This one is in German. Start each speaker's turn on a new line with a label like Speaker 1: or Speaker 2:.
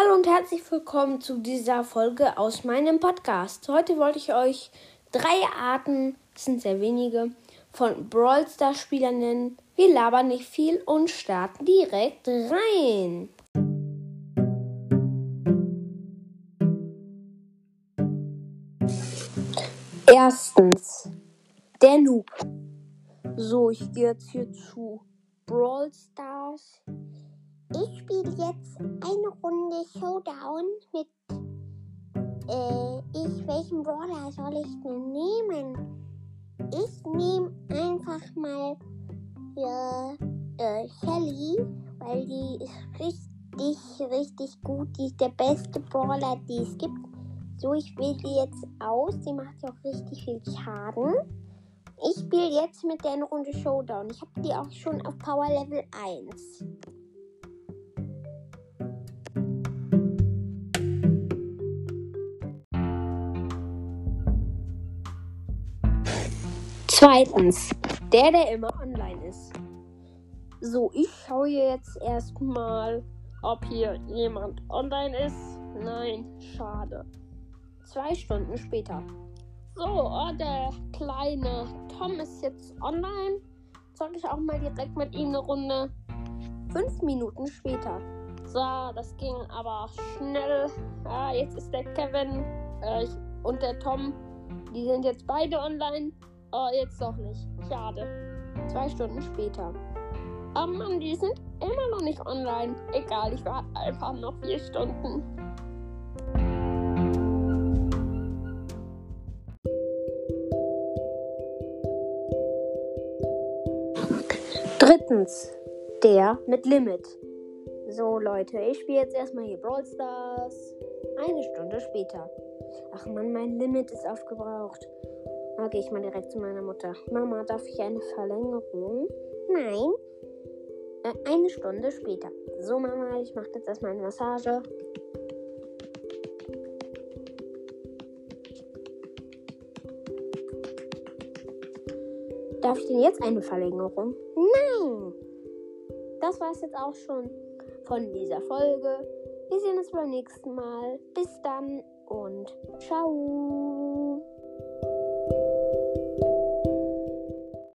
Speaker 1: Hallo und herzlich willkommen zu dieser Folge aus meinem Podcast. Heute wollte ich euch drei Arten, es sind sehr wenige, von Brawl Stars Spielern nennen. Wir labern nicht viel und starten direkt rein. Erstens, der Noob. So, ich gehe jetzt hier zu Brawl Stars.
Speaker 2: Ich spiele jetzt eine Runde Showdown mit. Äh, ich, welchen Brawler soll ich denn nehmen? Ich nehme einfach mal ja, äh, Shelly, weil die ist richtig, richtig gut. Die ist der beste Brawler, die es gibt. So, ich wähle die jetzt aus. Die macht ja auch richtig viel Schaden. Ich spiele jetzt mit der Runde Showdown. Ich habe die auch schon auf Power Level 1.
Speaker 1: Zweitens, der, der immer online ist. So, ich schaue jetzt erstmal, ob hier jemand online ist. Nein, schade. Zwei Stunden später. So, oh, der kleine Tom ist jetzt online. Sag ich auch mal direkt mit ihm eine Runde. Fünf Minuten später. So, das ging aber schnell. Ah, jetzt ist der Kevin äh, und der Tom. Die sind jetzt beide online. Oh, jetzt doch nicht. Schade. Zwei Stunden später. Oh Mann, die sind immer noch nicht online. Egal, ich warte einfach noch vier Stunden. Drittens, der mit Limit. So Leute, ich spiele jetzt erstmal hier Brawl Stars. Eine Stunde später. Ach man, mein Limit ist aufgebraucht. Da gehe ich mal direkt zu meiner Mutter. Mama, darf ich eine Verlängerung?
Speaker 2: Nein,
Speaker 1: Äh, eine Stunde später. So, Mama, ich mache jetzt erstmal eine Massage. Darf ich denn jetzt eine Verlängerung?
Speaker 2: nein.
Speaker 1: Das war es jetzt auch schon von dieser Folge. Wir sehen uns beim nächsten Mal. Bis dann und ciao.